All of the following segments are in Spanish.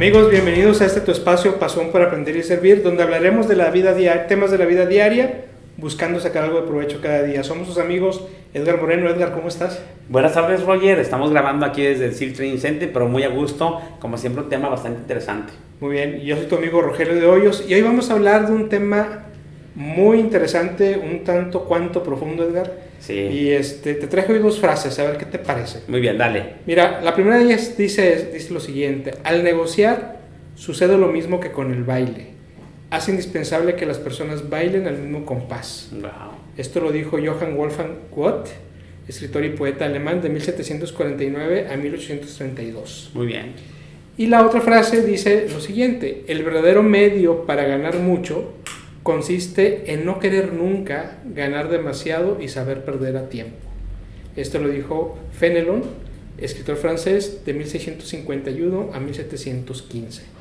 Amigos, bienvenidos a este tu espacio Pasión por Aprender y Servir, donde hablaremos de la vida diaria, temas de la vida diaria, buscando sacar algo de provecho cada día. Somos sus amigos Edgar Moreno. Edgar, ¿cómo estás? Buenas tardes, Roger. Estamos grabando aquí desde el SEAL Training Center, pero muy a gusto. Como siempre, un tema bastante interesante. Muy bien, yo soy tu amigo Rogelio de Hoyos y hoy vamos a hablar de un tema muy interesante, un tanto cuanto profundo, Edgar. Sí. Y este, te traje hoy dos frases, a ver qué te parece. Muy bien, dale. Mira, la primera de ellas dice, dice lo siguiente, al negociar sucede lo mismo que con el baile. Hace indispensable que las personas bailen al mismo compás. Wow. Esto lo dijo Johann Wolfgang Goethe, escritor y poeta alemán de 1749 a 1832. Muy bien. Y la otra frase dice lo siguiente, el verdadero medio para ganar mucho consiste en no querer nunca ganar demasiado y saber perder a tiempo. Esto lo dijo Fenelon, escritor francés de 1651 a 1715.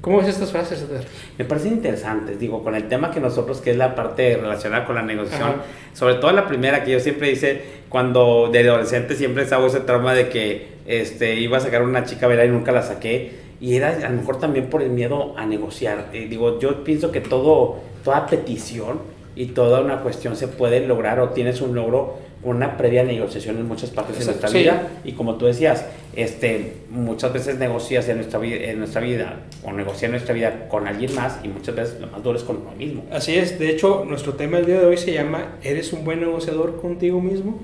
¿Cómo ves estas frases, Edgar? Me parecen interesantes, digo, con el tema que nosotros, que es la parte relacionada con la negociación, Ajá. sobre todo la primera que yo siempre hice, cuando de adolescente siempre hago ese trauma de que este, iba a sacar una chica a bailar y nunca la saqué, y era a lo mejor también por el miedo a negociar. Eh, digo, yo pienso que todo, toda petición y toda una cuestión se puede lograr o tienes un logro con una previa negociación en muchas partes de nuestra sí. vida y como tú decías, este, muchas veces negocias en nuestra, vida, en nuestra vida o negocias en nuestra vida con alguien más y muchas veces lo más duro es con uno mismo. Así es, de hecho, nuestro tema el día de hoy se llama ¿Eres un buen negociador contigo mismo?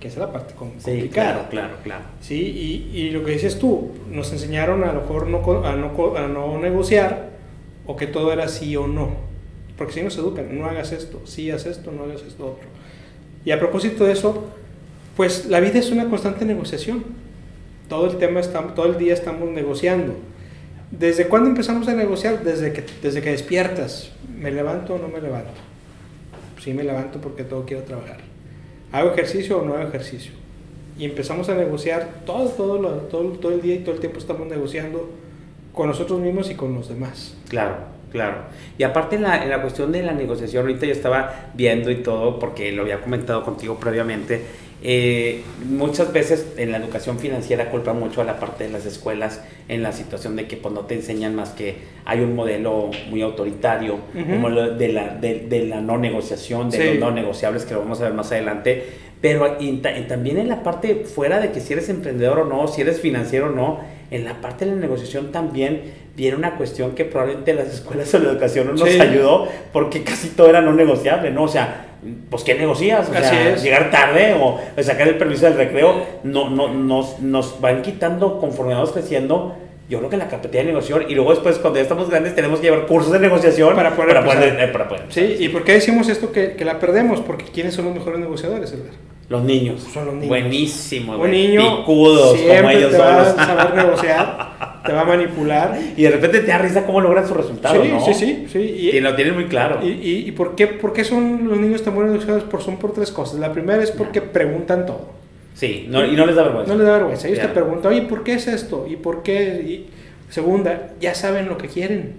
Que es la parte com- Sí, complicada. claro, claro, claro. Sí, y, y lo que dices tú, nos enseñaron a lo mejor no, a, no, a no negociar o que todo era sí o no. Porque si nos educan, no hagas esto, sí haz esto, no hagas esto otro. Y a propósito de eso, pues la vida es una constante negociación. Todo el tema, está, todo el día estamos negociando. ¿Desde cuándo empezamos a negociar? Desde que, desde que despiertas. ¿Me levanto o no me levanto? Sí me levanto porque todo quiero trabajar. ¿Hago ejercicio o no hago ejercicio? Y empezamos a negociar todo, todo, todo, todo el día y todo el tiempo estamos negociando con nosotros mismos y con los demás. Claro, claro. Y aparte en la, en la cuestión de la negociación, ahorita yo estaba viendo y todo, porque lo había comentado contigo previamente, eh, muchas veces en la educación financiera culpa mucho a la parte de las escuelas en la situación de que pues, no te enseñan más que hay un modelo muy autoritario, Ujú. como lo de la, de, de la no negociación, de Sí. los no negociables, que lo vamos a ver más adelante, pero y ta- y también en la parte fuera de que si eres emprendedor o no, si eres financiero o no, en la parte de la negociación también viene una cuestión que probablemente las escuelas de la educación no nos Sí. ayudó porque casi todo era no negociable, ¿no? O sea, pues ¿qué negocias? O Así sea, es. llegar tarde o sacar el permiso del recreo, no, no, nos, nos van quitando conforme vamos creciendo. Yo creo que la capacidad de negociación y luego después cuando ya estamos grandes tenemos que llevar cursos de negociación Para poder para poder, eh, para poder ¿Sí? ¿Y por qué decimos esto que, que la perdemos? Porque ¿quiénes son los mejores negociadores, Edgar? Los niños. Son los niños. Buenísimo. Un niño Picudos, como ellos te va solos. a saber negociar, te va a manipular. y de repente te da risa cómo logran sus resultados, sí, ¿no? sí, sí, sí. Y, Y lo tienen muy claro. y, y- y por, qué, por qué son los niños tan buenos negociadores? Por, son por tres cosas. La primera es porque preguntan todo. sí, no, y no les da vergüenza. No les da vergüenza. Ellos te preguntan, oye, ¿por qué es esto? ¿Y por qué? Y segunda, ya saben lo que quieren.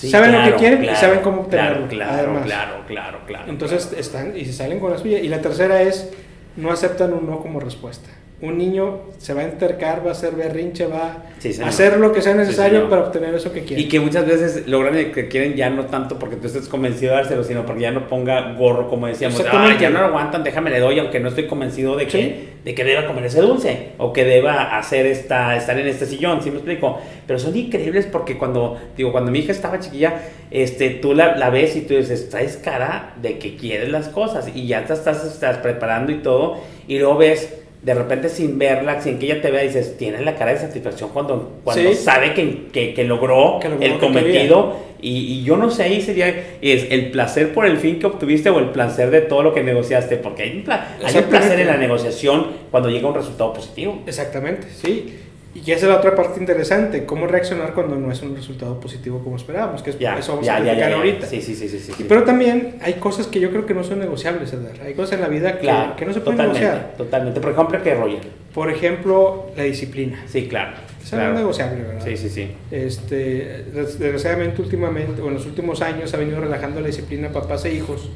Sí, saben lo que quieren claro, y saben cómo obtenerlo. Claro, claro, además. claro, claro, claro. Entonces están y se salen con la suya. Y la tercera es, no aceptan un no como respuesta. Un niño se va a entercar, va a hacer berrinche, va Sí, a hacer lo que sea necesario para obtener eso que quiere. Y que muchas veces logran el que quieren ya no tanto porque tú estés convencido de dárselo, sino porque ya no ponga gorro, como decíamos. Exactamente. "Ay, ya no lo aguantan, déjame le doy, aunque no estoy convencido de que, Sí. de que deba comer ese dulce o que deba hacer esta, estar en este sillón, ¿sí me explico? Pero son increíbles porque cuando, digo, cuando mi hija estaba chiquilla, este, tú la, la ves y tú dices, traes cara de que quieres las cosas y ya te estás, estás preparando y todo, y luego ves de repente sin verla, sin que ella te vea, dices, tiene la cara de satisfacción cuando, cuando Sí. sabe que, que, que logró, Que el cometido. Y, y yo no sé ahí sería es el placer por el fin que obtuviste o el placer de todo lo que negociaste, porque hay un, hay un placer en la negociación cuando llega un resultado positivo. Exactamente, sí. Y esa es la otra parte interesante, cómo reaccionar cuando no es un resultado positivo como esperábamos, que es Ya, eso vamos ya, a platicar ahorita. Sí, sí, sí, sí, sí, sí. Pero también hay cosas que yo creo que no son negociables, Edgar. Hay cosas en la vida que, claro, que no se pueden totalmente, negociar. Totalmente. Por ejemplo, que Roger. Por ejemplo, la disciplina. Sí, claro. Esa claro. no es negociable, ¿verdad? Sí, sí, sí. Este, des- desgraciadamente últimamente, o en los últimos años, ha venido relajando la disciplina papás e hijos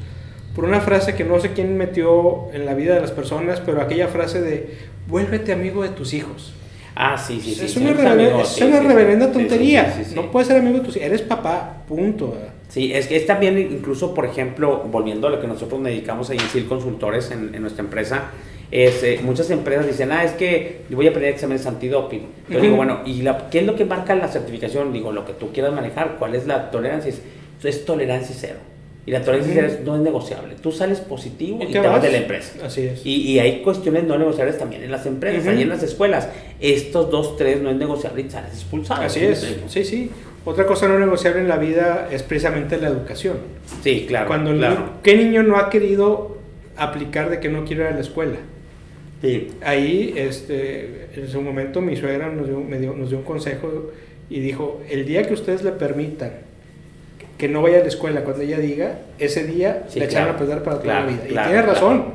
por una frase que no sé quién metió en la vida de las personas, pero aquella frase de vuélvete amigo de tus hijos. Ah, sí, sí, sí. es una, reverenda, es una tontería. sí, sí, sí. No puedes ser amigo de tus eres papá, punto. Sí, es que es también, incluso, por ejemplo, volviendo a lo que nosotros nos dedicamos ahí en SIL Consultores en, en nuestra empresa, es, eh, muchas empresas dicen, ah, es que yo voy a aprender exámenes antidoping. Yo digo, bueno, ¿y la- qué es lo que marca la certificación? Digo, lo que tú quieras manejar, ¿cuál es la tolerancia? Es, es tolerancia cero. Y la tolerancia Ujú. cero es- no es negociable. Tú sales positivo y, Y te, vas vas. de la empresa. Así es. Y, y hay cuestiones no negociables también en las empresas, Ujú. ahí en las escuelas. Estos dos, tres no es negociable y sales expulsado. Así ¿sí me es, sí, sí. Otra cosa no negociable en la vida es precisamente la educación. Sí, claro. Cuando el claro. ni- ¿Qué niño no ha querido aplicar de que no quiere ir a la escuela? Sí. Ahí, este, en su momento, mi suegra nos dio, me dio- nos dio un consejo y dijo, el día que ustedes le permitan que no vaya a la escuela cuando ella diga, ese día Sí, le echaron claro. a perder para toda Claro, la vida. claro, y tiene razón.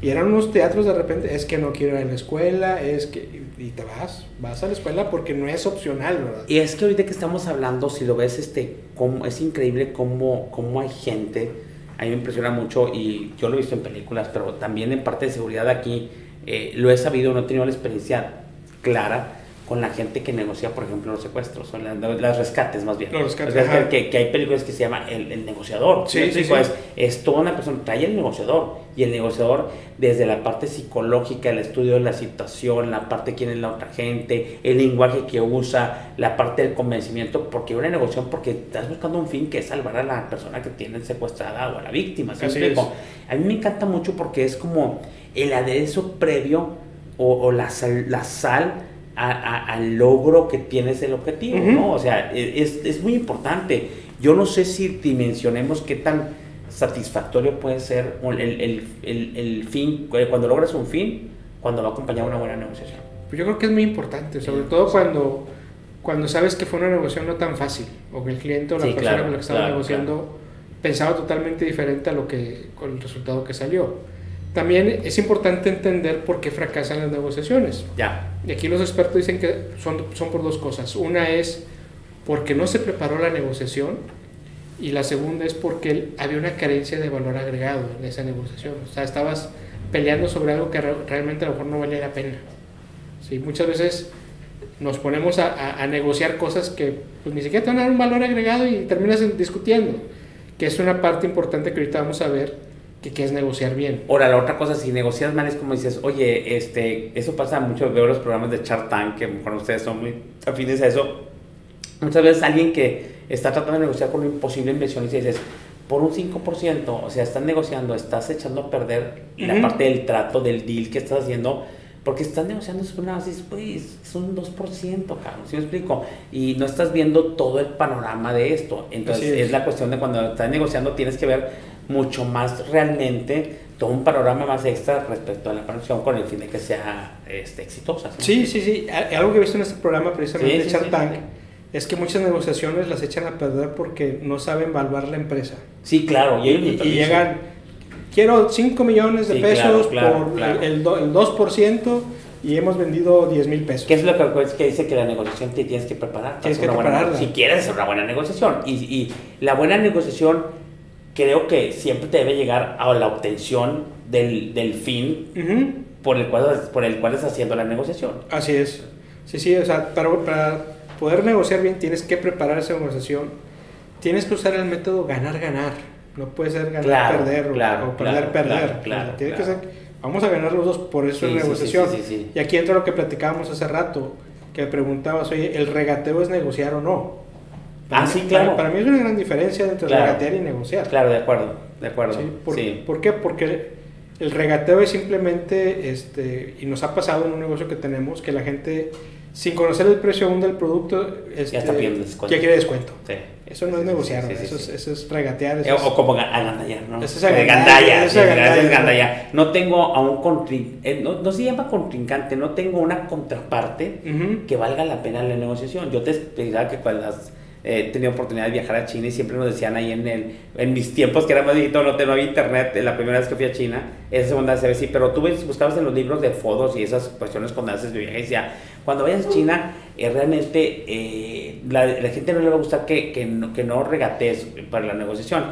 Y eran unos teatros de repente, es que no quiero ir a la escuela, es que... Y te vas, vas a la escuela porque no es opcional, ¿verdad? Y es que ahorita que estamos hablando, si lo ves, este, cómo, es increíble cómo, cómo hay gente, a mí me impresiona mucho y yo lo he visto en películas, pero también en parte de seguridad aquí, eh, lo he sabido, no he tenido la experiencia clara con la gente que negocia, por ejemplo, los secuestros, o la- las rescates más bien. Los rescates, Los ajá. que, que hay películas que se llama El, el negociador. Sí, ¿Me sí, sí. Es, es toda una persona, trae el negociador y el negociador desde la parte psicológica, el estudio de la situación, la parte de quién es la otra gente, el lenguaje que usa, la parte del convencimiento, porque una negociación, porque estás buscando un fin que es salvar a la persona que tienen secuestrada o a la víctima. A mí me encanta mucho porque es como el aderezo previo o, o la sal, la sal a- a- al logro que tienes el objetivo, Ujú. ¿no? O sea, e, es, es muy importante. Yo no sé si dimensionemos qué tan satisfactorio puede ser el, el, el, el fin, eh, cuando logras un fin, cuando va acompañado de una buena negociación. Pues yo creo que es muy importante, sobre todo cuando, cuando sabes que fue una negociación no tan fácil, o que el cliente o la Sí, persona claro, con la que estaba claro, negociando pensaba totalmente diferente a lo que con el resultado que salió. También es importante entender por qué fracasan las negociaciones. Ya, Y aquí los expertos dicen que son, son por dos cosas. Una es porque no se preparó la negociación y la segunda es porque había una carencia de valor agregado en esa negociación. O sea, estabas peleando sobre algo que re- realmente a lo mejor no valía la pena. ¿Sí? Muchas veces nos ponemos a, a- a negociar cosas que pues, ni siquiera te van a dar un valor agregado y terminas en- discutiendo, que es una parte importante que ahorita vamos a ver, que, que es negociar bien. Ahora, la otra cosa, si negocias mal es como dices, oye, este, eso pasa mucho, veo los programas de Shark Tank, que a lo mejor ustedes son muy afines a eso. Muchas veces alguien que está tratando de negociar con un imposible inversionista y dices, por un 5%, o sea, estás negociando, estás echando a perder la Ujú. parte del trato, del deal que estás haciendo, porque estás negociando sobre una base, pues, es un 2%, cabrón, ¿sí me explico? Y no estás viendo todo el panorama de esto. Entonces, es. es la cuestión de cuando estás negociando, tienes que ver mucho más realmente todo un panorama más extra respecto a la producción con el fin de que sea este, exitosa. Sí, sí, sí. Algo que he visto en este programa precisamente Sí, de sí. Tank es que muchas negociaciones las echan a perder porque no saben evaluar la empresa. Sí, claro. Y, Y, y- y llegan, quiero 5 millones de Sí, pesos claro, claro, por claro. El, el do- el 2% y hemos vendido 10 mil pesos. ¿Qué es lo que, es que dice que la negociación te tienes que preparar? para Tienes que buena- prepararla. si quieres hacer una buena negociación. Y, y la buena negociación creo que siempre te debe llegar a la obtención del, del fin Ujú, por el, cual, por el cual estás haciendo la negociación. Así es. Sí, sí, o sea, para, para poder negociar bien tienes que preparar esa negociación. Tienes que usar el método ganar-ganar. No puede ser Claro, ganar-perder o- claro, claro, claro, Tiene que ser, vamos a ganar los dos, por eso Sí, es negociación. sí. Y aquí entra lo que platicábamos hace rato, que me preguntabas, oye, ¿el regateo es negociar o no? Para Ah, mí- sí, claro. Para, para mí es una gran diferencia entre regatear y negociar. Claro, de acuerdo, de acuerdo. ¿Por, sí. ¿por qué? Porque el regateo es simplemente, este, y nos ha pasado en un negocio que tenemos, que la gente, sin conocer el precio aún del producto, este, está pidiendo descuento. ya quiere descuento. Sí. Eso no es negociar, Sí, sí, eso. Es, eso es regatear. Eh, eso es- O como ga- agandallar, ¿no? Eso es Eh, agandallar, gandalla, eso es agandallar. gandalla. No tengo a un contrincante, no, no se llama contrincante, no tengo una contraparte Ujú. que valga la pena la negociación. Yo te explicaba que cuando has eh, tenido oportunidad de viajar a China y siempre nos decían ahí en, el, en mis tiempos que era más viejito, no, no había internet, la primera vez que fui a China, esa segunda vez sí, pero tú ves- buscabas en los libros de fotos y esas cuestiones cuando haces de viaje decía, cuando vayas a China, eh, realmente eh, la, la gente no le va a gustar que, que, no, que no para la negociación.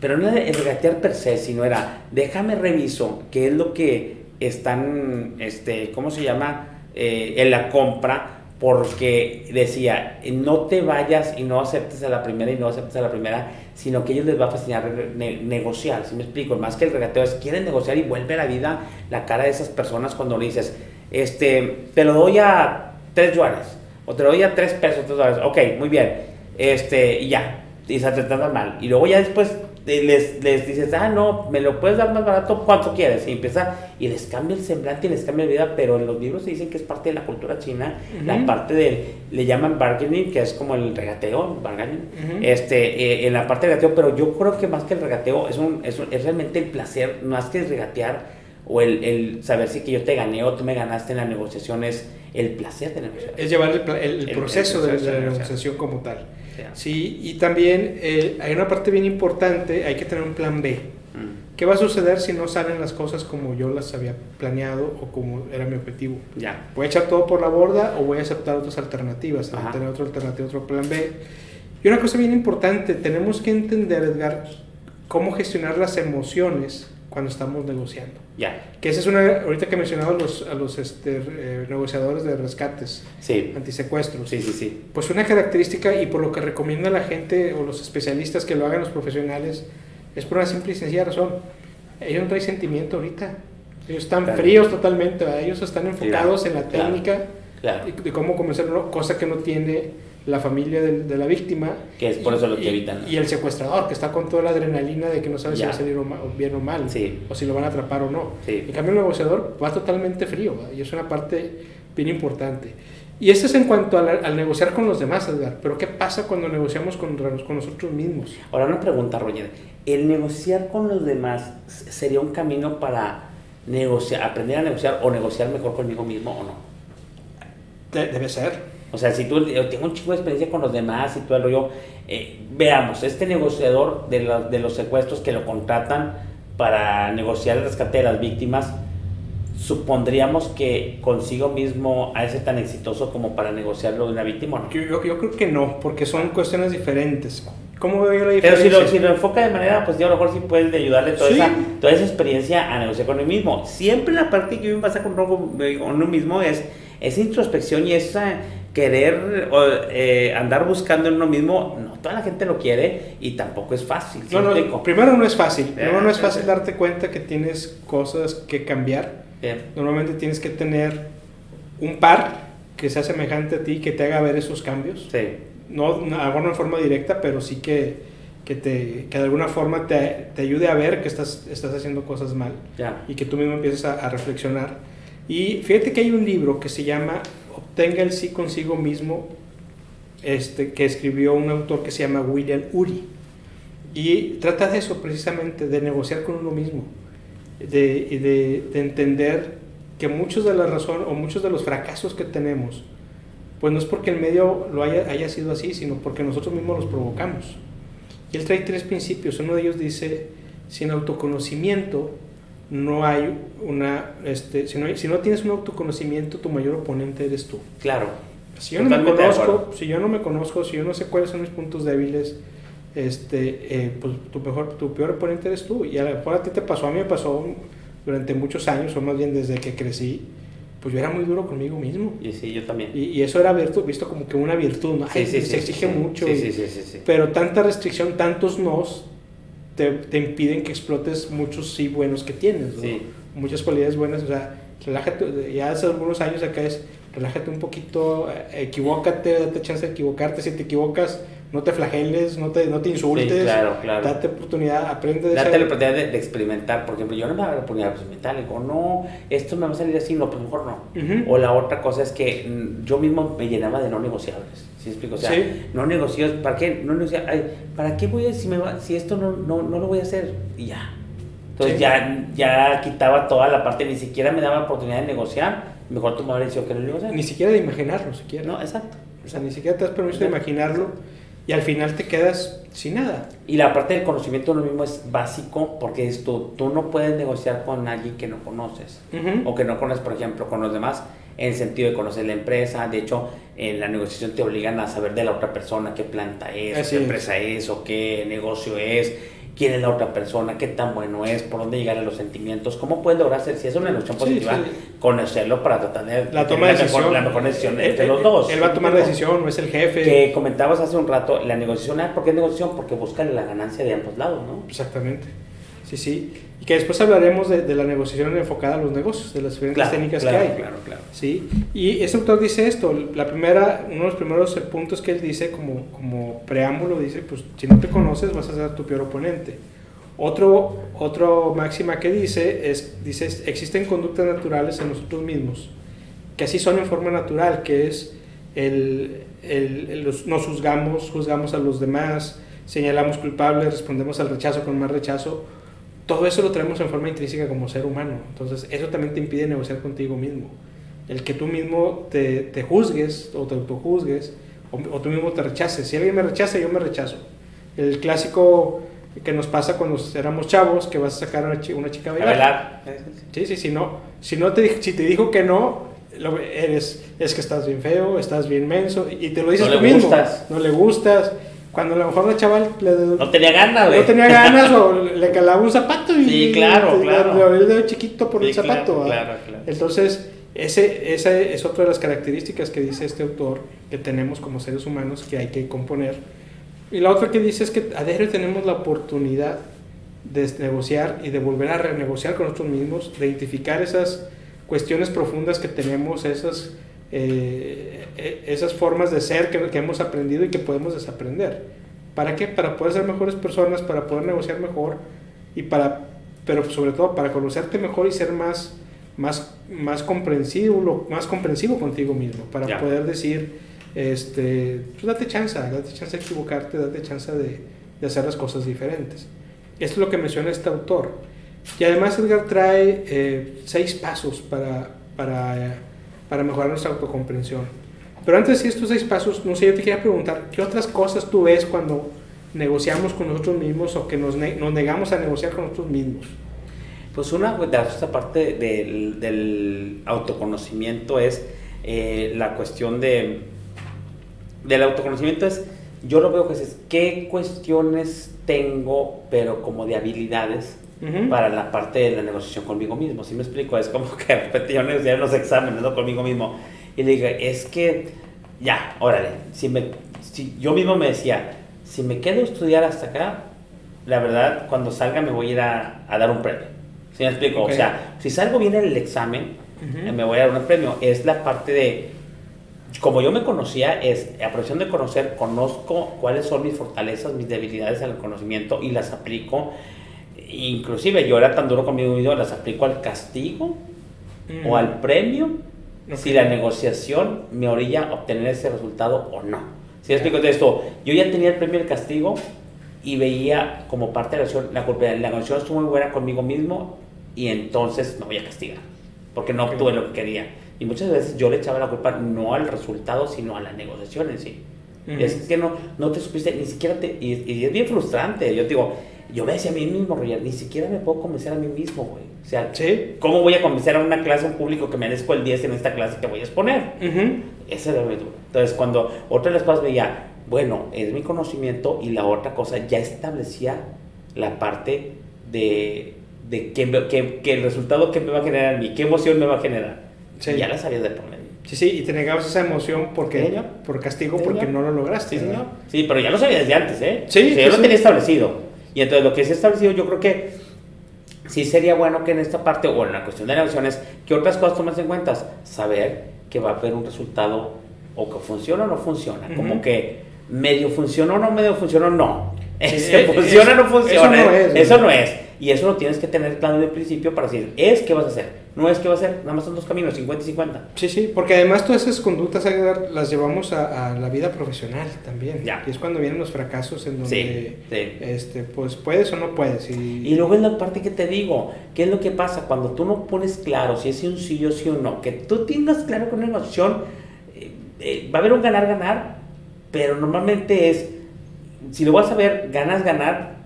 Pero no el regatear per se, sino era, déjame reviso qué es lo que están, este, ¿cómo se llama? Eh, en la compra porque decía, no te vayas y no aceptes a la primera y no aceptes a la primera, sino que a ellos les va a fascinar negociar, si me explico, más que el regateo es, quieren negociar y vuelve a la vida la cara de esas personas cuando le dices, este, te lo doy a tres yuanes, o te lo doy a tres pesos, tres dólares, ok, muy bien, este, y ya, y se tratan mal, y luego ya después les, les dices, ah, no, me lo puedes dar más barato, ¿cuánto quieres? Y empieza, y les cambia el semblante y les cambia la vida, pero en los libros se dicen que es parte de la cultura china, la parte del, le llaman bargaining, que es como el regateo, bargaining, este, eh, en la parte de regateo, pero yo creo que más que el regateo, es, un, es, es realmente el placer, más que regatear, o el, el, saber si que yo te gané o tú me ganaste en la negociación, es el placer de negociar. Es llevar el, proceso, de, la negociación como tal. Sí, y también eh, hay una parte bien importante, hay que tener un plan B. Mm. ¿Qué va a suceder si no salen las cosas como yo las había planeado o como era mi objetivo? Ya. ¿Voy a echar todo por la borda o voy a aceptar otras alternativas? tener otra alternativa, otro plan B. Y una cosa bien importante, tenemos que entender, Edgar, cómo gestionar las emociones cuando estamos negociando. Ya. Que esa es una, ahorita que he mencionado a los, a los este, eh, negociadores de rescates, sí. antisecuestros. Sí, sí, sí. Pues una característica y por lo que recomienda la gente o los especialistas que lo hagan los profesionales, es por una simple y sencilla razón. Ellos no traen sentimiento ahorita. Ellos están fríos totalmente, ellos están enfocados en la técnica de cómo comenzar, cosa que no tiene la familia de, la víctima. Que es por eso lo que evitan. Y, el secuestrador, que está con toda la adrenalina de que no sabe si va a salir bien o mal, o si lo van a atrapar o no. En cambio, el negociador va totalmente frío, y es una parte bien importante. Y esto es en cuanto al, negociar con los demás, Edgar. Pero ¿qué pasa cuando negociamos con, con nosotros mismos? Ahora una pregunta, Roger. ¿El negociar con los demás sería un camino para negociar, aprender a negociar o negociar mejor conmigo mismo o no? debe ser. O sea, si tú, tengo un chingo de experiencia con los demás y todo el rollo, eh, veamos, este negociador de, de los secuestros que lo contratan para negociar el rescate de las víctimas, supondríamos que consigo mismo a ese tan exitoso como para negociarlo de una víctima, ¿no? Yo, yo, creo que no, porque son cuestiones diferentes. ¿Cómo veo la diferencia? Pero si lo, si lo enfoca de manera positiva, a lo mejor sí puedes ayudarle toda, esa, toda esa experiencia a negociar con él mismo. Siempre la parte que me pasa con uno mismo es esa introspección y esa querer eh, andar buscando en uno mismo, no toda la gente lo quiere y tampoco es fácil. No, primero no es fácil, primero no es fácil darte cuenta que tienes cosas que cambiar. Normalmente tienes que tener un par que sea semejante a ti, que te haga ver esos cambios. Sí. No, no en forma directa, pero sí que, que, te, que de alguna forma te, te, ayude a ver que estás, estás haciendo cosas mal y que tú mismo empieces a, a reflexionar. Y fíjate que hay un libro que se llama tenga el sí consigo mismo, este, que escribió un autor que se llama William Uri. Y trata de eso precisamente, de negociar con uno mismo, de, de, de entender que muchos de la razón o muchos de los fracasos que tenemos, pues no es porque el medio lo haya, haya sido así, sino porque nosotros mismos los provocamos. Y él trae tres principios. Uno de ellos dice, sin autoconocimiento no hay una, este, si, no, si no tienes un autoconocimiento, tu mayor oponente eres tú. Claro. Si yo no me conozco, si yo no me conozco, si yo no sé cuáles son mis puntos débiles, este, eh, pues tu, mejor, tu peor oponente eres tú. Y a lo mejor a ti te pasó, a mí me pasó durante muchos años, o más bien desde que crecí, pues yo era muy duro conmigo mismo. Y sí, yo también. Y, eso era visto como que una virtud, ¿no? se exige mucho. pero tanta restricción, tantos nos, te, te, impiden que explotes muchos sí buenos que tienes, muchas cualidades buenas, o sea, relájate, ya hace algunos años acá es, relájate un poquito, eh, equivócate, date chance de equivocarte, si te equivocas, no te flageles, no te, no te insultes, claro, claro. date oportunidad, aprende de Date la oportunidad de, experimentar, por ejemplo, yo no me da la oportunidad de experimentar, digo, no, esto me va a salir así, no, pues mejor no. O la otra cosa es que mm, yo mismo me llenaba de no negociables. ¿Sí explico? O sea, no negocio, ¿para qué? No negocio, ¿para qué voy a, si, me va, si esto no, no, no lo voy a hacer? Y ya. Entonces ya, ya quitaba toda la parte, ni siquiera me daba oportunidad de negociar, mejor tomaba la decisión que no negociar. Ni siquiera de imaginarlo, siquiera. No, exacto. O sea, ni siquiera te das permiso de imaginarlo y al final te quedas sin nada. Y la parte del conocimiento lo mismo es básico porque esto, tú no puedes negociar con alguien que no conoces o que no conoces, por ejemplo, con los demás en el sentido de conocer la empresa. De hecho, en la negociación te obligan a saber de la otra persona qué planta es, qué empresa es o qué negocio es. quién es la otra persona, qué tan bueno es, por dónde llegar a los sentimientos, cómo puedes lograr ser, si es una negociación positiva, Sí, sí. conocerlo para tratar de La toma de decisión. mejor, la mejor decisión Él- entre él- los dos. Él va a tomar la decisión, no es el jefe. Que comentabas hace un rato, la negociación, ¿por qué negociación? Porque busca la ganancia de ambos lados, ¿no? Exactamente. Sí, sí. Y que después hablaremos de, de la negociación enfocada a los negocios, de las diferentes Claro, técnicas claro, que hay. claro, claro. Sí. Y este autor dice esto, la primera, uno de los primeros puntos que él dice como, como preámbulo, dice, pues si no te conoces vas a ser tu peor oponente. Otro, otro máxima que dice es, dice, existen conductas naturales en nosotros mismos, que así son en forma natural, que es el, el- el- los- nos juzgamos, juzgamos a los demás, señalamos culpables, respondemos al rechazo con más rechazo. Todo eso lo traemos en forma intrínseca como ser humano. Entonces, eso también te impide negociar contigo mismo. El que tú mismo te, te juzgues o te autojuzgues o, o tú mismo te rechaces. Si alguien me rechaza, yo me rechazo. El clásico que nos pasa cuando éramos chavos, que vas a sacar a una chi- una chica a A bailar. bailar. Sí, sí, si no, si no te, si te dijo que no, lo- eres, es que estás bien feo, estás bien menso, y te lo dices No tú le mismo. gustas. No le gustas. Cuando a lo mejor la chaval le, No tenía ganas, güey. no tenía ganas o le calaba un zapato y Sí, claro, le- claro. le abrió el dedo chiquito por Sí, el zapato. claro, claro, claro. Entonces, ese, esa es otra de las características que dice este autor que tenemos como seres humanos que hay que componer. Y la otra que dice es que a diario tenemos la oportunidad de negociar y de volver a renegociar con nosotros mismos, de identificar esas cuestiones profundas que tenemos, esas, eh, esas formas de ser que, que hemos aprendido y que podemos desaprender. ¿Para qué? Para poder ser mejores personas, para poder negociar mejor y para, pero sobre todo para conocerte mejor y ser más, más, más comprensivo, más comprensivo contigo mismo, para Ya. poder decir, este, pues date chance, date chance de equivocarte, date chance de, de hacer las cosas diferentes. Esto es lo que menciona este autor. Y además Edgar trae eh, seis pasos para, para, para mejorar nuestra autocomprensión. Pero antes de estos seis pasos, no sé, yo te quería preguntar, ¿qué otras cosas tú ves cuando negociamos con nosotros mismos o que nos, ne- nos negamos a negociar con nosotros mismos? Pues una de las esta parte del, del autoconocimiento es eh, la cuestión de del autoconocimiento es yo lo veo que es qué cuestiones tengo pero como de habilidades Ujú. para la parte de la negociación conmigo mismo. Si me explico? Es como que de repente yo negociaba en los exámenes ¿no? conmigo mismo y le digo, es que ya, órale, si, me, si yo mismo me decía, si me quedo a estudiar hasta acá, la verdad, cuando salga me voy a ir a, a dar un premio. ¿Sí me explico? O sea, si salgo bien en el examen, me voy a dar un premio. Es la parte de, como yo me conocía, es aprovechando de conocer, conozco cuáles son mis fortalezas, mis debilidades el conocimiento y las aplico. Inclusive yo era tan duro conmigo las aplico al castigo Mm. o al premio Ok. si la negociación me orilla a obtener ese resultado o no. Si me explico de esto, yo ya tenía el premio y el castigo y veía como parte de la negociación, la, culpa- la negociación estuvo muy buena conmigo mismo y entonces me voy a castigar porque no obtuve lo que quería. Y muchas veces yo le echaba la culpa no al resultado, sino a la negociación en sí. Ujú. Es que no, no te supiste, ni siquiera te... Y, y es bien frustrante. Yo te digo, yo me decía a mí mismo, Roger, ni siquiera me puedo convencer a mí mismo, güey. O sea, Sí. ¿cómo voy a convencer a una clase, a un público que merezco el 10 en esta clase que voy a exponer? Ujú. Ese era muy duro. Entonces, cuando otra de las cosas veía, bueno, es mi conocimiento y la otra cosa ya establecía la parte de, de qué, me- qué- qué el resultado que me va a generar a mí, qué emoción me va a generar. Sí. Y ya la sabías de medio. Sí, sí, y te negabas esa emoción porque, Sí, por castigo Sí, porque no lo lograste. Sí, señor. Sí, pero ya lo sabía desde antes, ¿eh? Sí, O sea, yo lo tenía establecido. Y entonces lo que sí establecido, yo creo que sí sería bueno que en esta parte, o en la cuestión de negociaciones, que otras cosas tomas en cuenta. Saber que va a haber un resultado o que funciona o no funciona. Como que medio funcionó o no medio funcionó, no. Sí, Ese eh, funciona o no funciona. eso no es, Eso ¿no? es. Y eso lo tienes que tener claro desde el principio para decir, es que vas a hacer. No es que vas a hacer, nada más son dos caminos, 50 y 50. Sí, sí, porque además todas esas conductas las llevamos a, a la vida profesional también. Ya. Y es cuando vienen los fracasos en donde, Sí, sí. este, pues puedes o no puedes. Y, Y luego es la parte que te digo, ¿qué es lo que pasa? Cuando tú no pones claro si es un sí o sí o no, que tú tengas claro que una eh, eh, va a haber un ganar-ganar, pero normalmente es, si lo vas a ver, ganas-ganar,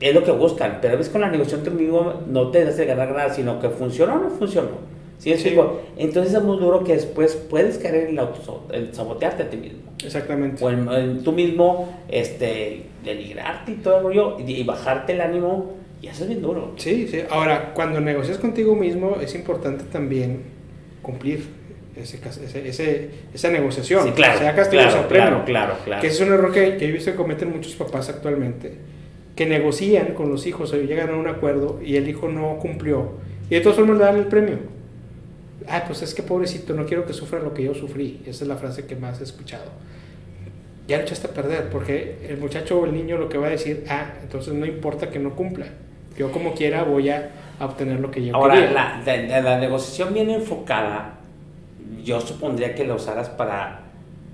es lo que buscan, pero a veces con la negociación tú mismo no te das el ganar-ganar, sino que funcionó o no funcionó. ¿Sí, Sí. Entonces es muy duro que después puedes caer en el, auto, en sabotearte a ti mismo. Exactamente. O en, en tú mismo este, denigrarte y todo el rollo y, y bajarte el ánimo. Y eso es bien duro. Sí, sí. Ahora, cuando negocias contigo mismo, es importante también cumplir ese, ese- esa negociación. Sí, claro. Sea castigo, claro, claro, claro, claro. Que es un error que, que he visto que cometen muchos papás actualmente. Que negocian con los hijos o llegan a un acuerdo y el hijo no cumplió. Y de todas formas le dan el premio. Ah, pues es que pobrecito, no quiero que sufra lo que yo sufrí. Esa es la frase que más he escuchado. Ya lo echaste a perder, porque el muchacho o el niño lo que va a decir, ah, entonces no importa que no cumpla. Yo como quiera voy a obtener lo que yo Ahora, quería. la, la negociación bien enfocada, yo supondría que la usaras para,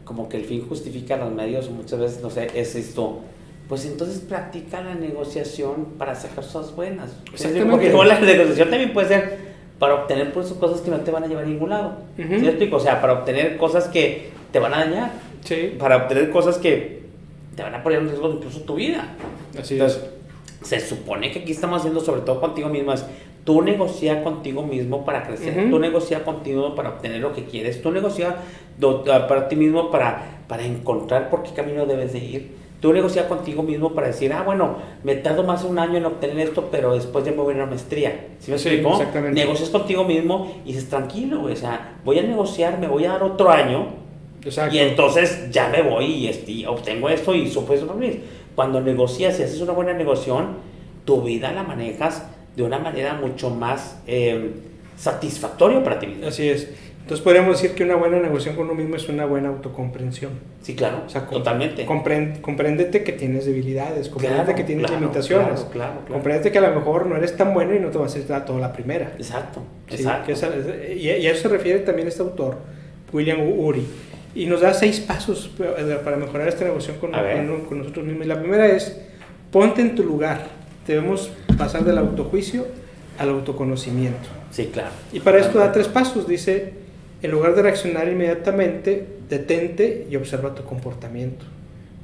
como que el fin justifica los medios, muchas veces, no sé, es esto. Pues entonces practica la negociación para sacar cosas buenas. Porque luego la negociación también puede ser para obtener pues, cosas que no te van a llevar a ningún lado. Ujú. ¿Sí me explico? O sea, para obtener cosas que te van a dañar, Sí, para obtener cosas que te van a poner en riesgo incluso tu vida. así Entonces, es. se supone que aquí estamos haciendo sobre todo contigo mismo es tú negocia contigo mismo para crecer, Ujú. tú negocia contigo para obtener lo que quieres, tú negocia para ti mismo para, para encontrar por qué camino debes de ir. Tú negocia contigo mismo para decir, ah, bueno, me tardo más de un año en obtener esto, pero después ya me voy a una maestría. ¿Sí me Sí, explico? exactamente. Negocias contigo mismo y dices, tranquilo, o sea, voy a negociar, me voy a dar otro año Exacto. y entonces ya me voy y, este, y obtengo esto y supo eso para mí. Cuando negocias y haces una buena negociación, tu vida la manejas de una manera mucho más eh, satisfactoria para ti mismo. Así es. Entonces podríamos decir que una buena negociación con uno mismo es una buena autocomprensión. Sí, claro, O sea, com- totalmente. compren- compréndete que tienes debilidades, compréndete Claro, que tienes claro, limitaciones, claro, compréndete que a lo mejor no eres tan bueno y no te vas a hacer toda la primera. Exacto, Sí, exacto. esa- y, a eso se refiere también este autor, William Uri. Y nos da seis pasos Edgar, para mejorar esta negociación con, con- con nosotros mismos. Y la primera es, ponte en tu lugar. Debemos pasar del autojuicio al autoconocimiento. Sí, claro. Y para esto da tres pasos. Dice, en lugar de reaccionar inmediatamente, detente y observa tu comportamiento.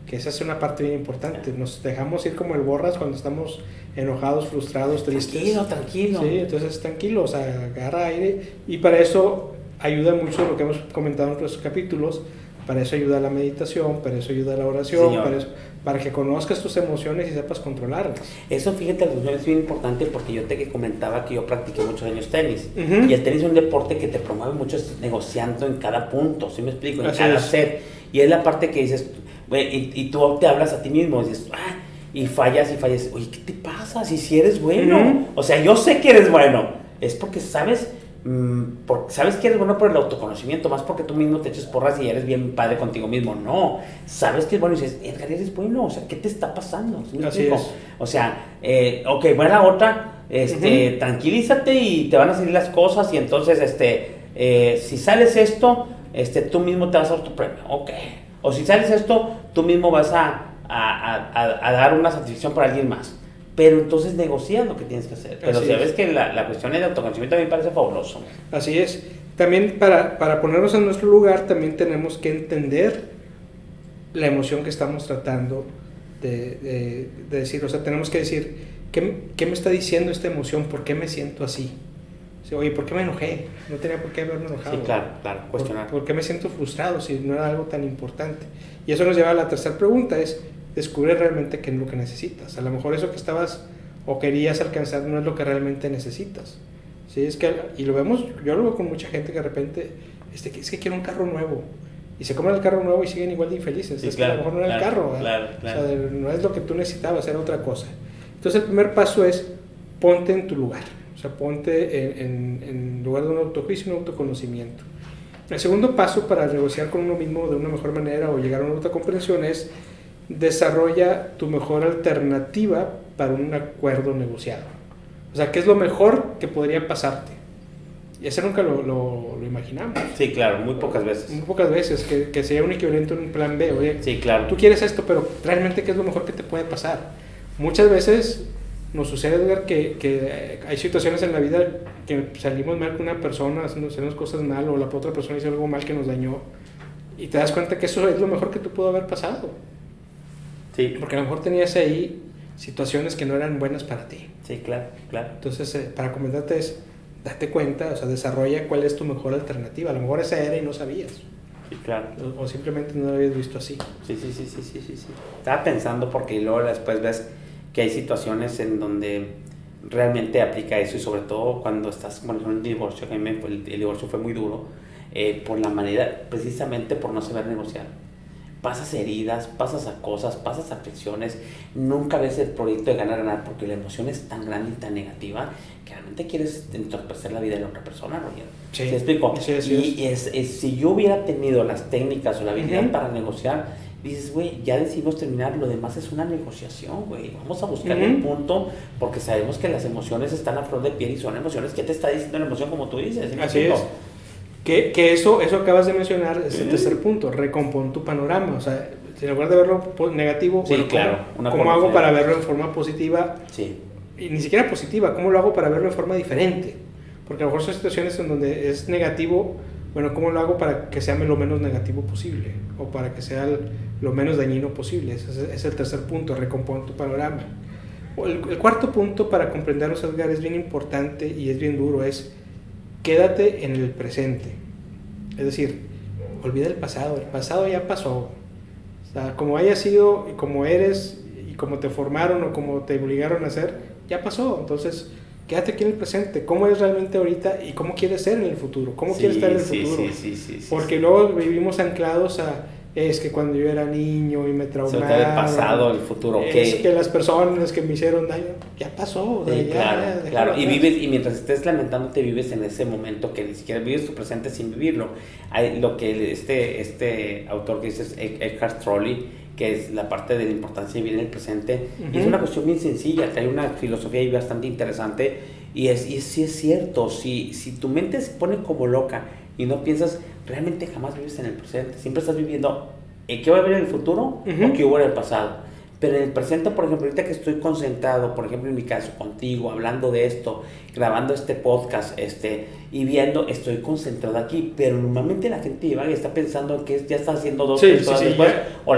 Que esa es una parte bien importante. Nos dejamos ir como el borras cuando estamos enojados, frustrados, tristes. Tranquilo, tranquilo. Sí, entonces tranquilo, o sea, agarra aire. Y para eso ayuda mucho lo que hemos comentado en otros capítulos. Para eso ayuda la meditación, para eso ayuda la oración, para, eso- para que conozcas tus emociones y sepas controlarlas. Eso, fíjate, es bien importante porque yo te comentaba que yo practiqué muchos años tenis. Ujú. Y el tenis es un deporte que te promueve mucho negociando en cada punto, ¿sí me explico? En Así cada es. set. Y es la parte que dices, y, y tú te hablas a ti mismo, y dices, ah, y fallas y fallas. Oye, ¿qué te pasa? Si, si eres bueno. Ujú. O sea, yo sé que eres bueno. Es porque sabes, por- sabes que eres bueno por el autoconocimiento, más porque tú mismo te eches porras y eres bien padre contigo mismo. No, sabes que es bueno y dices, Edgar, eres bueno. O sea, ¿qué te está pasando? ¿Sí Así es. O sea, eh, ok, va la otra, este, tranquilízate y te van a salir las cosas y entonces, este, eh, si sales esto, este, tú mismo te vas a dar tu premio, ok. O si sales esto, tú mismo vas a, a, a- a- a dar una satisfacción para alguien más. Pero entonces negocias lo que tienes que hacer. Pero Así si es. ves que la, la cuestión del autoconocimiento también parece fabuloso. Así es. También para, para ponernos en nuestro lugar, también tenemos que entender la emoción que estamos tratando de, de- de decir. O sea, tenemos que decir, ¿qué, qué me está diciendo esta emoción? ¿Por qué me siento así? O sea, Oye, ¿por qué me enojé? No tenía por qué haberme enojado. Sí, claro, claro, ¿Por, cuestionar. por qué me siento frustrado si no era algo tan importante? Y eso nos lleva a la tercera pregunta, es descubre realmente qué es lo que necesitas. A lo mejor eso que estabas o querías alcanzar no es lo que realmente necesitas. Sí, es que, y lo vemos, yo lo veo con mucha gente que de repente, este, es que quiere un carro nuevo. Y se compran el carro nuevo y siguen igual de infelices. Sí, es que a claro, lo mejor no era el claro, carro. claro, claro. O sea, no es lo que tú necesitabas, era otra cosa. Entonces el primer paso es ponte en tu lugar. O sea, ponte en, en- en lugar de un autojuicio, un autoconocimiento. El segundo paso para negociar con uno mismo de una mejor manera o llegar a una autocomprensión es desarrolla tu mejor alternativa para un acuerdo negociado. O sea, ¿qué es lo mejor que podría pasarte? Y eso nunca lo, lo- lo imaginamos. Sí, claro, muy pocas veces. Muy pocas veces, que, que sea un equivalente a un plan B. Oye, Sí, claro. tú quieres esto, pero realmente, ¿qué es lo mejor que te puede pasar? Muchas veces nos sucede, Edgar, que, que hay situaciones en la vida que salimos mal con una persona, hacemos cosas mal, o la otra persona hizo algo mal que nos dañó, y te das cuenta que eso es lo mejor que te pudo haber pasado. Sí, Porque a lo mejor tenías ahí situaciones que no eran buenas para ti. sí, claro, claro. Entonces, eh, para comentarte es, date cuenta, o sea, desarrolla cuál es tu mejor alternativa. A lo mejor esa era y no sabías. Sí, claro. O, o simplemente no lo habías visto así. Sí, sí, sí, sí, sí, sí, sí. Estaba pensando porque luego después ves que hay situaciones en donde realmente aplica eso y sobre todo cuando estás con un divorcio, que a mí me- el, el divorcio fue muy duro, eh, por la manera, precisamente por no saber negociar. Pasas heridas, pasas a cosas, pasas a fricciones, nunca ves el proyecto de ganar-ganar porque la emoción es tan grande y tan negativa que realmente quieres entorpecer la vida de la otra persona, Roger. Sí. ¿Sí explico? Sí, así y es, es- si yo hubiera tenido las técnicas o la habilidad para negociar, dices, güey, ya decidimos terminar, lo demás es una negociación, güey. Vamos a buscar Ujú. el punto porque sabemos que las emociones están a flor de piel y son emociones que te está diciendo la emoción como tú dices. ¿sí Así es. Que, que eso, eso acabas de mencionar es el tercer punto, recompón tu panorama. O sea, en lugar de verlo negativo, Sí, bueno, ¿cómo- claro, ¿cómo, forma hago para verlo en forma positiva? Sí. Y ni siquiera positiva, ¿cómo lo hago para verlo en forma diferente? Porque a lo mejor son situaciones en donde es negativo, bueno, ¿cómo lo hago para que sea lo menos negativo posible? O para que sea lo menos dañino posible. Ese es, es el tercer punto, recompón tu panorama. El, el cuarto punto para comprender los Edgar es bien importante y es bien duro, es quédate en el presente. Es decir, olvida el pasado, el pasado ya pasó. O sea, como haya sido y como eres y como te formaron o como te obligaron a hacer, ya pasó. Entonces, quédate aquí en el presente. ¿Cómo eres realmente ahorita y cómo quieres ser en el futuro? ¿Cómo quieres estar en el sí, futuro? Sí, sí, sí, sí, Porque sí. luego vivimos anclados a es que cuando yo era niño y me Se traumaron. del pasado, el futuro, Es ¿qué? que las personas que me hicieron daño, ya pasó. o sea, Sí, ya, claro, ya, claro. Y vives, y mientras estés lamentándote, vives en ese momento que ni siquiera vives tu presente sin vivirlo. Hay lo que este, este autor que dice es Ec- Eckhart Trolley, que es la parte de la importancia de vivir en el presente. Y es una cuestión bien sencilla, trae una filosofía ahí bastante interesante. Y es, y es, sí es cierto, si, si tu mente se pone como loca y no piensas, realmente jamás vives en el presente. Siempre estás viviendo en qué va a haber en el futuro Ujú. o qué hubo en el pasado. Pero en el presente, por ejemplo, ahorita que estoy concentrado, por ejemplo, en mi caso, contigo, hablando de esto, grabando este podcast, este, y viendo, estoy concentrado aquí. Pero normalmente la gente va y está pensando en que ya está haciendo dos, Sí, tres sí, horas sí, después, ya. o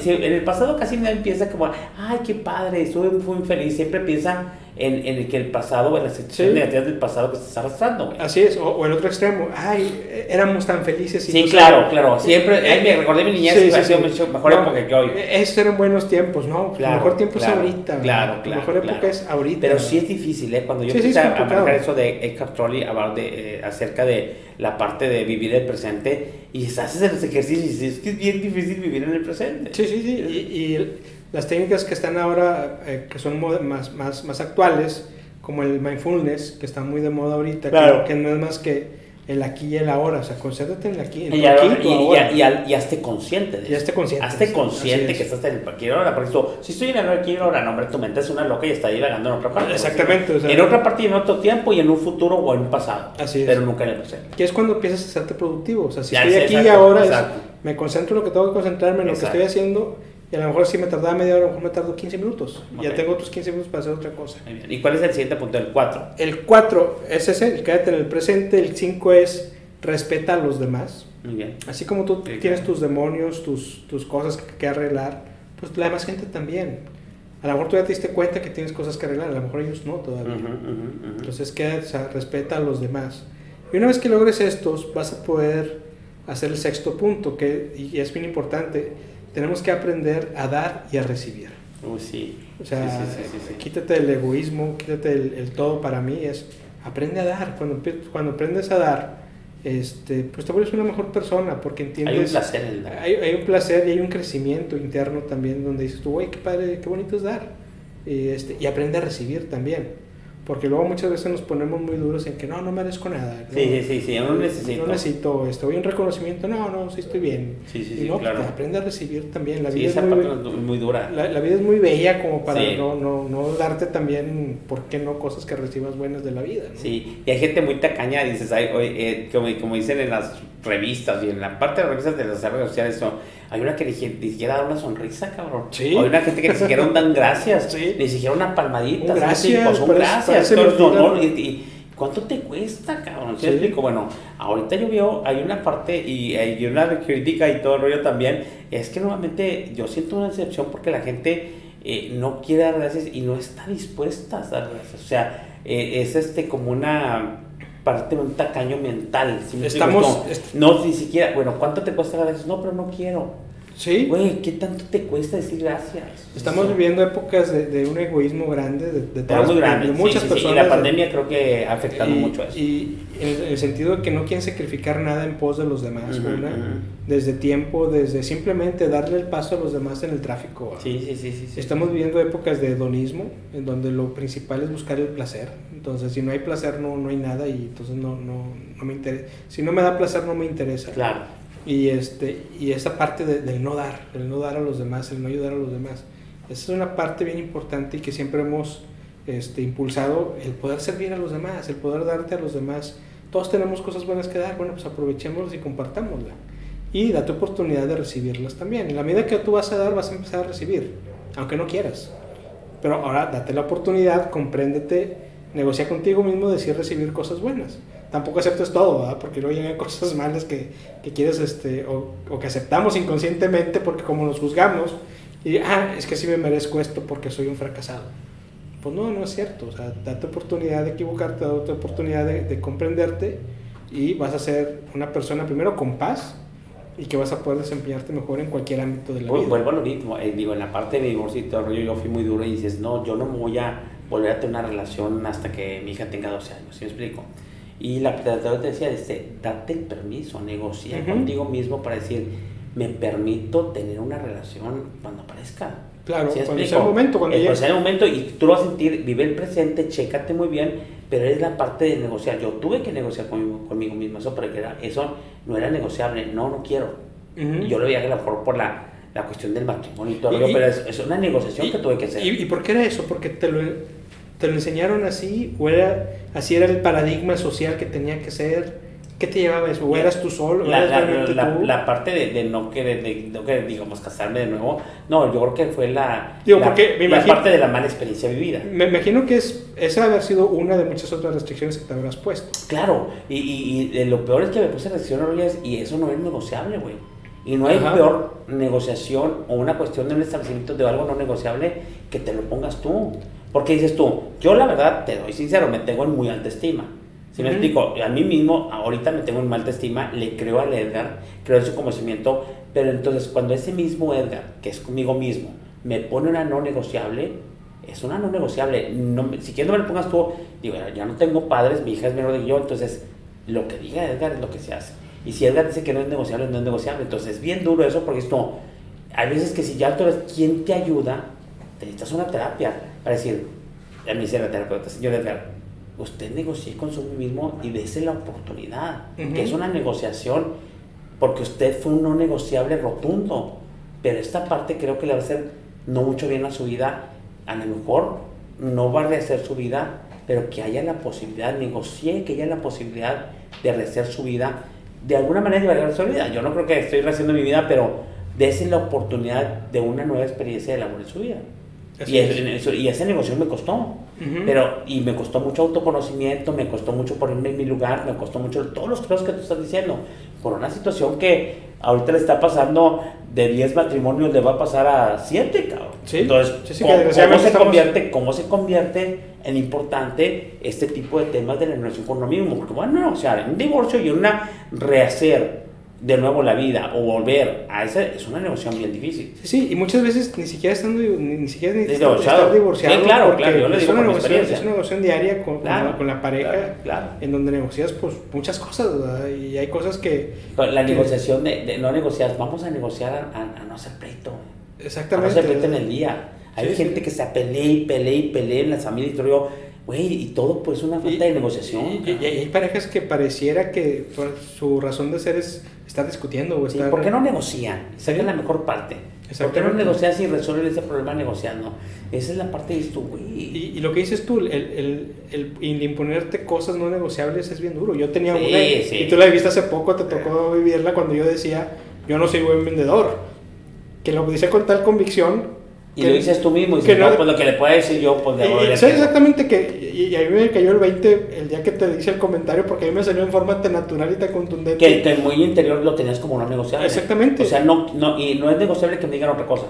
si en el pasado casi nadie empieza como, ay, qué padre, estuve muy feliz. Siempre piensa en, en el que el pasado, en las situaciones Sí. negativas del pasado que estás arrastrando, güey. Así es, o, o el otro extremo, ay, éramos tan felices. y Sí, no claro, sabíamos". claro. Siempre, ay, me recordé mi niñez Sí, sí, ha sido sí. mucho mejor No, época que hoy. Esos eran buenos tiempos, ¿no? Claro, el mejor tiempo claro, es ahorita. claro, La claro, mejor época claro. es ahorita. Pero sí es difícil, ¿eh? Cuando yo empecé a manejar eso de Eckhart Tolle, hablar de, eh, acerca de la parte de vivir el presente, y haces los ejercicios y dices, es que es bien difícil vivir en el presente. Sí, sí, sí. Y, y las técnicas que están ahora, eh, que son más, más, más actuales, como el mindfulness, que está muy de moda ahorita, que- Claro. que, no es más que el aquí y el ahora. O sea, concéntrate en el aquí, en Y, ya- aquí y- y- ahora. y- y y hazte consciente de Y hazte eso. consciente, Hazte consciente es. que estás en el aquí ahora. Por eso, si estoy en el aquí ahora, no, hombre, tu mente es una loca y está divagando en otra parte. Exactamente, o sea- en otra parte y en otro tiempo y en un futuro o en un pasado. Así es. Pero nunca en el presente. Que es cuando empiezas a hacerte productivo. O sea, si Ya, estoy sí, aquí y exacto, ahora, es- me concentro en lo que tengo que concentrarme, en lo Exacto. que estoy haciendo. Y a lo mejor si me tardaba media hora, a lo mejor me tardo 15 minutos. Ya tengo otros 15 minutos para hacer otra cosa. Muy bien. ¿Y cuál es el siguiente punto? El 4. El 4 es ese, el quédate en el presente. El 5 es respeta a los demás. Muy bien. Así como tú tienes tus demonios, tus, tus cosas que, que arreglar, pues la demás gente también. A lo mejor tú ya te diste cuenta que tienes cosas que arreglar, a lo mejor ellos no todavía. Ujú, ujú, ujú. Entonces, quédate, o sea, respeta a los demás. Y una vez que logres estos, vas a poder hacer el sexto punto, que y es bien importante. Tenemos que aprender a dar y a recibir. Uy, sí. O sea, Sí, sí, quítate el egoísmo, quítate el, el todo para mí, es aprende a dar. Cuando, cuando aprendes a dar, este, pues te vuelves una mejor persona porque entiendes... Hay un placer en dar. Hay, hay un placer y hay un crecimiento interno también donde dices tú, güey, qué padre, qué bonito es dar. Y, este, y aprende a recibir también. Porque luego muchas veces nos ponemos muy duros en que no, no merezco nada. ¿no? Sí, sí, sí, sí, yo no necesito. No necesito esto. Voy un reconocimiento, no, no, sí estoy bien. Sí, sí, y sí, no, claro. pues, aprende a recibir también. La Sí, vida esa es muy, parte es muy dura. la, la vida es muy bella como para Sí. no, no, no darte también, ¿por qué no? Cosas que recibas buenas de la vida. ¿no? Sí, y hay gente muy tacaña, dices, ay, oye, eh, como, como dicen en las revistas y en la parte de revistas de las redes sociales, no, hay una que ni, si- ni siquiera da una sonrisa, cabrón. Sí. O hay una gente que ni siquiera dan gracias, Sí. ni siquiera una palmadita. Un gracias, Pues un parece- gracias. y, y- ¿Cuánto te cuesta, cabrón? ¿Sí, explico? Bueno, ahorita yo veo, hay una parte y hay una crítica y todo el rollo también, es que nuevamente yo siento una decepción porque la gente eh, no quiere dar gracias y no está dispuesta a dar gracias. O sea, eh, es este como una parte de un tacaño mental. ¿sí? Estamos- No, est- no, ni siquiera, bueno, ¿cuánto te cuesta dar gracias? No, pero no quiero. Sí, Güey, ¿qué tanto te cuesta decir gracias? estamos Sí. viviendo épocas de, de un egoísmo grande de, de todas muy grande. de sí, muchas sí, sí, personas. Y la de- pandemia creo que ha afectado y, mucho eso. y en el, en el sentido de que no quieren sacrificar nada en pos de los demás, Ujú, una, ujú. desde tiempo, desde simplemente darle el paso a los demás en el tráfico. Sí, sí, sí, sí. sí. Estamos viviendo épocas de hedonismo, en donde lo principal es buscar el placer. Entonces, si no hay placer, no, no hay nada y entonces no, no, no me interesa. Si no me da placer, no me interesa. Claro. Y, este, y esa parte de- del no dar, el no dar a los demás, el no ayudar a los demás. Esa es una parte bien importante y que siempre hemos este, impulsado, el poder servir a los demás, el poder darte a los demás. Todos tenemos cosas buenas que dar, bueno, pues aprovechémoslas y compartámoslas. Y date oportunidad de recibirlas también. En la medida que tú vas a dar, vas a empezar a recibir, aunque no quieras. Pero ahora date la oportunidad, compréndete, negocia contigo mismo, decir recibir cosas buenas. Tampoco aceptes todo, ¿verdad? porque luego llegan cosas malas que, que quieres este, o, o que aceptamos inconscientemente porque como nos juzgamos, y ah, es que sí me merezco esto porque soy un fracasado. Pues no, no es cierto. O sea, date oportunidad de equivocarte, date oportunidad de, de comprenderte y vas a ser una persona primero con paz y que vas a poder desempeñarte mejor en cualquier ámbito de la Vu- vida. Vuelvo a lo mismo, eh, digo, en la parte de divorcio y todo el rollo, yo fui muy duro y dices, no, yo no me voy a volver a tener una relación hasta que mi hija tenga 12 años, ¿sí me explico? Y la terapeuta te decía, este, date el permiso, negocia Ujú. contigo mismo para decir, me permito tener una relación cuando aparezca. Claro, ¿Sí cuando sea el momento, cuando llegue. sea el momento y tú lo vas a sentir, vive el presente, chécate muy bien, pero es la parte de negociar. Yo tuve que negociar conmigo, conmigo mismo, eso, porque era, eso no era negociable, no, no quiero. Ujú. Y yo lo veía que a lo mejor por la, la cuestión del matrimonio y todo, y- pero es, es una negociación Y- que tuve que hacer. ¿Y, y por qué era eso? ¿Porque te lo, te lo enseñaron así? ¿O era, así era el paradigma social que tenía que ser? ¿Qué te llevaba eso? ¿O eras tú solo? la, ¿Eras la- la- tú? la parte de, de no querer, de no querer, digamos, casarme de nuevo, no, yo creo que fue la, Digo, la, porque me la imagino- parte de la mala experiencia vivida. Me imagino que es, esa haber sido una de muchas otras restricciones que te habrás puesto. Claro, y, y, y, eh, lo peor es que me puse orillas y eso no es negociable, güey. Y no hay Ajá. peor negociación o una cuestión de un establecimiento de algo no negociable que te lo pongas tú. Porque dices tú, yo la verdad, te doy sincero, me tengo en muy alta estima. Si me Ujú. explico, a mí mismo, ahorita me tengo en muy alta estima, le creo al Edgar, creo en su conocimiento, pero entonces cuando ese mismo Edgar, que es conmigo mismo, me pone una no negociable, es una no negociable. No, si quieres no me lo pongas tú, digo, ya no tengo padres, mi hija es menor que yo, entonces lo que diga Edgar es lo que se hace. Y si Edgar dice que no es negociable, no es negociable. Entonces es bien duro eso porque esto, hay veces que si ya tú eres quien te ayuda, te necesitas una terapia para decir, a mí dice la terapeuta, señor Edgar, usted negocie con su mismo y dése la oportunidad, Ujú. que es una negociación, porque usted fue un no negociable rotundo. Pero esta parte creo que le va a hacer no mucho bien a su vida. A lo mejor no va a rehacer su vida, pero que haya la posibilidad, negocie que haya la posibilidad de rehacer su vida. De alguna manera llevar a su vida. Yo no creo que estoy rehaciendo mi vida, pero dése la oportunidad de una nueva experiencia de amor en su vida. Y, es. eso- y esa negociación me costó. Pero, y me costó mucho autoconocimiento, me costó mucho ponerme en mi lugar, me costó mucho todos los cosas que tú estás diciendo. Por una situación que ahorita le está pasando de 10 matrimonios, le va a pasar a 7, cabrón. Sí, Entonces, sí, sí, que ¿cómo, se estamos- convierte, ¿cómo se convierte en importante este tipo de temas de la relación con uno mismo? Porque, bueno, o sea, un divorcio y una rehacer de nuevo la vida o volver a esa es una negociación bien difícil. Sí, y muchas veces ni siquiera estando ni, siquiera Divorciado. estar divorciado. Sí, claro, claro, yo le es digo una por negociación, es una negociación diaria con, con Claro, la, con la pareja, claro, en donde negocias pues muchas cosas, ¿verdad? Y hay cosas que... La que- negociación de, de no negociar, vamos a negociar a, a- a no hacer pleito. A no Exactamente. hacer pleito en el día. Hay Sí, gente sí. que se pelea y pelea y pelea en las familias y todo. Güey, y todo pues una falta de negociación. Y, y- y hay parejas que pareciera que su razón de ser es estar discutiendo o Sí, estar... ¿Por qué no negocian? Sacan Sí. la mejor parte. ¿Por qué no negocias y resuelven ese problema negociando? Esa es la parte de esto, güey. Y, y lo que dices tú, el, el, el, el imponerte cosas no negociables es bien duro. Yo tenía Sí, una, sí. y tú la viste hace poco, te tocó vivirla cuando yo decía, yo no soy buen vendedor. Que lo decía con tal convicción. Y que- lo dices tú mismo, y que dices, no- no, pues lo que le pueda decir yo, pues le sé pego. exactamente que, y, y a mí me cayó el 20 el día que te hice el comentario, porque a mí me salió en forma tan natural y tan contundente. que, que muy interior lo tenías como no negociable. Exactamente. O sea, no, no, y no es negociable que me digan otra cosa.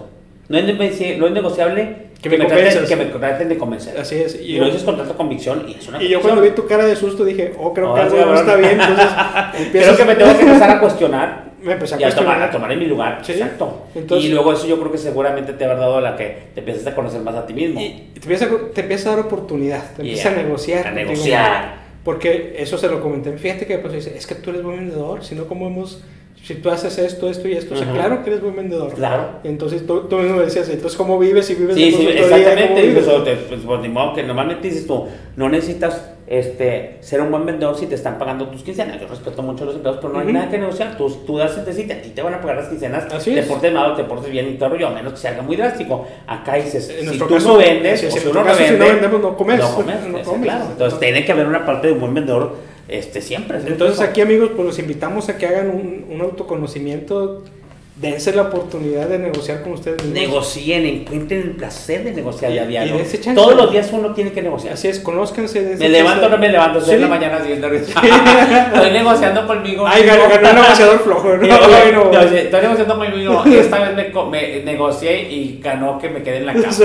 No es, no es negociable Que me traten, convenzas. que me traten de convencer. Así es. Y, Y, lo yo, dices con tanta convicción y es una y yo cuando vi tu cara de susto dije, oh, creo que Oh, algo no está bien. Entonces, Creo empiezas- que me tengo que empezar a cuestionar me empecé a y a tomar, cuestionar. a tomar en mi lugar. Sí. Exacto. Entonces- y luego eso yo creo que seguramente te habrá dado la que te empiezas a conocer más a ti mismo. Y te empieza, a- te empieza a dar oportunidad, te empieza Yeah. a negociar. A negociar. mismo. Porque eso se lo comenté. Fíjate que pues, dice, es que tú eres buen vendedor, si no, ¿cómo hemos, si tú haces esto, esto y esto? O sea, claro que eres buen vendedor. Claro. Entonces tú, tú mismo decías, entonces, ¿cómo vives? Y vives Sí, de sí, exactamente. ¿cómo vives? Pues, pues, modo que normalmente dices tú, no necesitas este, ser un buen vendedor si te están pagando tus quincenas. Yo respeto mucho a los empleados, pero no hay nada que negociar. Tú, tú das el decir, a ti te van a pagar las quincenas, Así te es. portes mal o te portes bien y todo rollo, a menos que se haga muy drástico. Acá dices, En si tú caso, no vendes, si tu no caso, si no vendemos, no comes. No comes, No comes. claro. Entonces tiene que haber una parte de un buen vendedor este, siempre. Entonces aquí amigos, pues los invitamos a que hagan un, un autoconocimiento, dense la oportunidad de negociar con ustedes mismos. Negocien, encuentren el placer de negociar Y- a y diario. chance. Todos los días uno tiene que negociar. Así es, conózcanse. Me levanto o no me levanto, estoy Sí. en la mañana así nervioso. Estoy negociando conmigo. Ay, ganó, el negociador flojo. ¿no? Y, Ay, no. no, sí, Estoy negociando conmigo. Esta vez me, me negocié y ganó que me quede en la cama. Sí.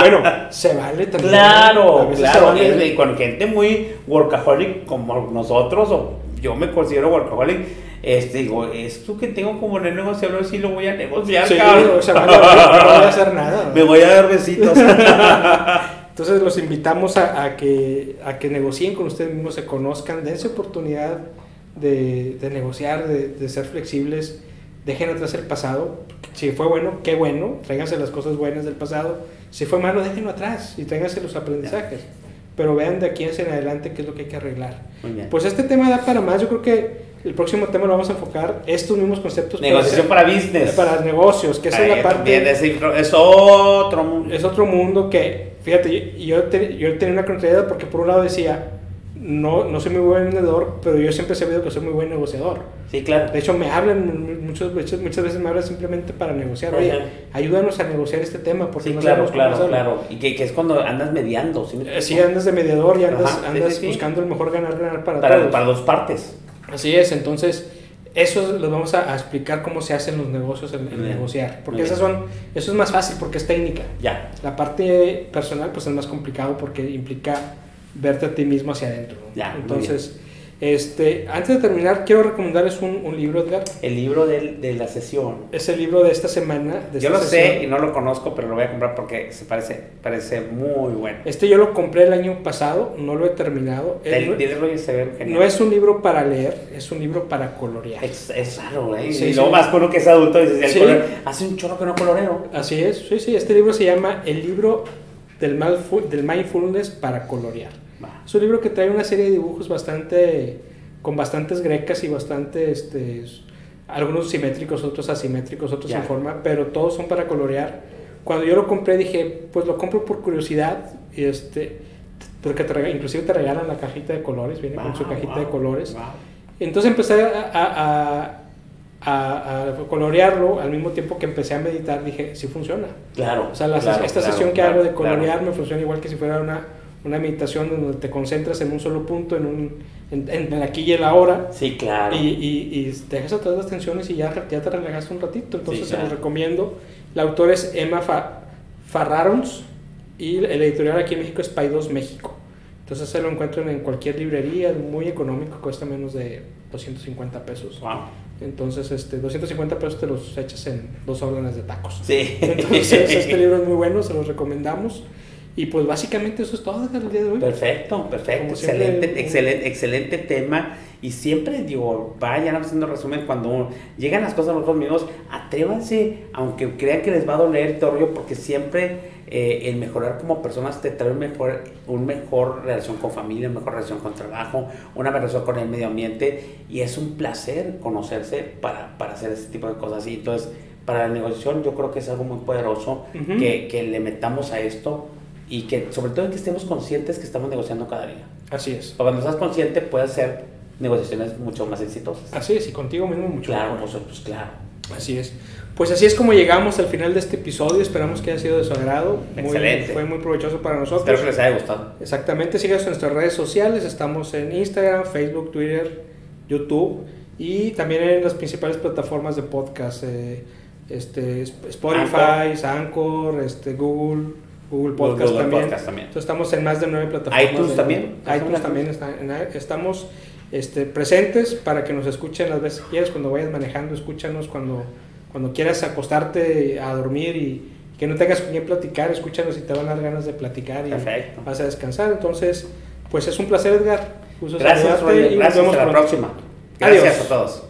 bueno, se vale también. Claro, claro. vale. Y, y con gente muy workaholic como nosotros, o yo me considero workaholic, este, digo, esto que tengo como no negociable, sí lo voy a negociar, Sí, cabrón. o sea, vale, no voy a hacer nada. Me voy a dar besitos. Entonces los invitamos a, a que, a que negocien con ustedes mismos, se conozcan, dense oportunidad de, de negociar, de, de ser flexibles, dejen atrás el pasado. Si fue bueno, qué bueno, tráiganse las cosas buenas del pasado. Si fue malo, déjenlo atrás y tráiganse los aprendizajes. Pero vean de aquí hacia en adelante qué es lo que hay que arreglar. Pues este tema da para más, yo creo que el próximo tema lo vamos a enfocar estos mismos conceptos Negociación para business. para negocios, que esa es la parte es, es otro mundo. es otro mundo que, fíjate, yo, yo, te- yo tenía una contrariedad porque por un lado decía, no, no soy muy buen vendedor, pero yo siempre he sabido que soy muy buen negociador. Sí, claro. De hecho, me hablan, muchos, muchas, muchas veces me hablan simplemente para negociar. Oye, Ajá. ayúdanos a negociar este tema porque Sí, no claro, claro, hacerlo". claro. Y que, que es cuando andas mediando. ¿sí Eh, Sí, andas de mediador y andas, Ajá, andas sí, buscando el mejor ganar-ganar para, para, todos. para dos partes. Así es, entonces eso les vamos a, a explicar cómo se hacen los negocios en, negociar, porque esas son, eso es más fácil porque es técnica. Ya. La parte personal pues es más complicado porque implica verte a ti mismo hacia adentro. ¿no? Ya, Entonces, este, antes de terminar, quiero recomendarles un, un libro, Edgar. El libro del- de, la sesión. Es el libro de esta semana. de Yo esta lo sesión. sé y no lo conozco, pero lo voy a comprar porque se parece, parece muy bueno. Este yo lo compré el año pasado, no lo he terminado. El, el se ve no es un libro para leer, es un libro para colorear. Es, es raro, ¿eh? Sí, y sí. luego más con uno que es adulto y Sí. color, hace un chorro que no coloreo. Así es, sí, sí, este libro se llama El libro del, malfu- del mindfulness para colorear. Es un libro que trae una serie de dibujos bastante, con bastantes grecas y bastante, este, algunos simétricos, otros asimétricos, otros Ya. en forma, pero todos son para colorear. Cuando yo lo compré dije, pues lo compro por curiosidad, y este, porque te inclusive te regalan la cajita de colores, viene con su Wow, cajita wow, de colores. wow. Entonces empecé a, a- a- a- a colorearlo al mismo tiempo que empecé a meditar, dije, sí funciona. Claro. O sea, la- claro, esta claro, sesión que claro, hago de colorear me funciona igual que si fuera una, una meditación donde te concentras en un solo punto, en, un, en, en el aquí y el ahora, Sí, claro. y, y, y dejas atrás las tensiones y ya, ya te relajas un ratito. Entonces Sí, se los claro. recomiendo. La autora es Emma Fa- Farrarons y el editorial aquí en México es Paidos México. Entonces se lo encuentran en cualquier librería, muy económico, cuesta menos de 250 pesos. Wow. Entonces, este, 250 pesos te los echas en dos órdenes de tacos. Sí. Entonces, este libro es muy bueno, se los recomendamos. Y pues básicamente eso es todo Edgar, el día de hoy. Perfecto, perfecto, siempre, excelente, excelente, excelente tema. Y siempre digo, vayan haciendo resumen cuando llegan las cosas a nosotros mismos, atrévanse, aunque crean que les va a doler todo rollo, porque siempre eh, el mejorar como personas te trae un mejor, un mejor relación con familia, una mejor relación con trabajo, una mejor relación con el medio ambiente. Y es un placer conocerse para, para hacer ese tipo de cosas. Y entonces, para la negociación, yo creo que es algo muy poderoso que, que le metamos a esto y que sobre todo que estemos conscientes que estamos negociando cada día. Así es. Porque cuando estás consciente puedes hacer negociaciones mucho más exitosas. Así es, y contigo mismo mucho Claro, mejor. pues, pues claro. Así es. Pues así es como llegamos al final de este episodio. Esperamos que haya sido de su agrado. Muy- Excelente. fue muy provechoso para nosotros. Espero que les haya gustado. Exactamente, síganos en nuestras redes sociales. Estamos en Instagram, Facebook, Twitter, YouTube y también en las principales plataformas de podcast. eh, este, Spotify, Anchor, este, Google, Google Podcast, Google también. Podcast también. Entonces estamos en más de nueve plataformas. iTunes también. iTunes también está, en- estamos este, presentes para que nos escuchen las veces que quieras, cuando vayas manejando, escúchanos cuando, cuando quieras acostarte a dormir y que no tengas con quién platicar, escúchanos y te van a dar ganas de platicar y Perfecto. vas a descansar. Entonces, pues es un placer, Edgar. Gracias, Roger. y nos Gracias. vemos Hasta la pronto. próxima. Gracias Adiós. a todos.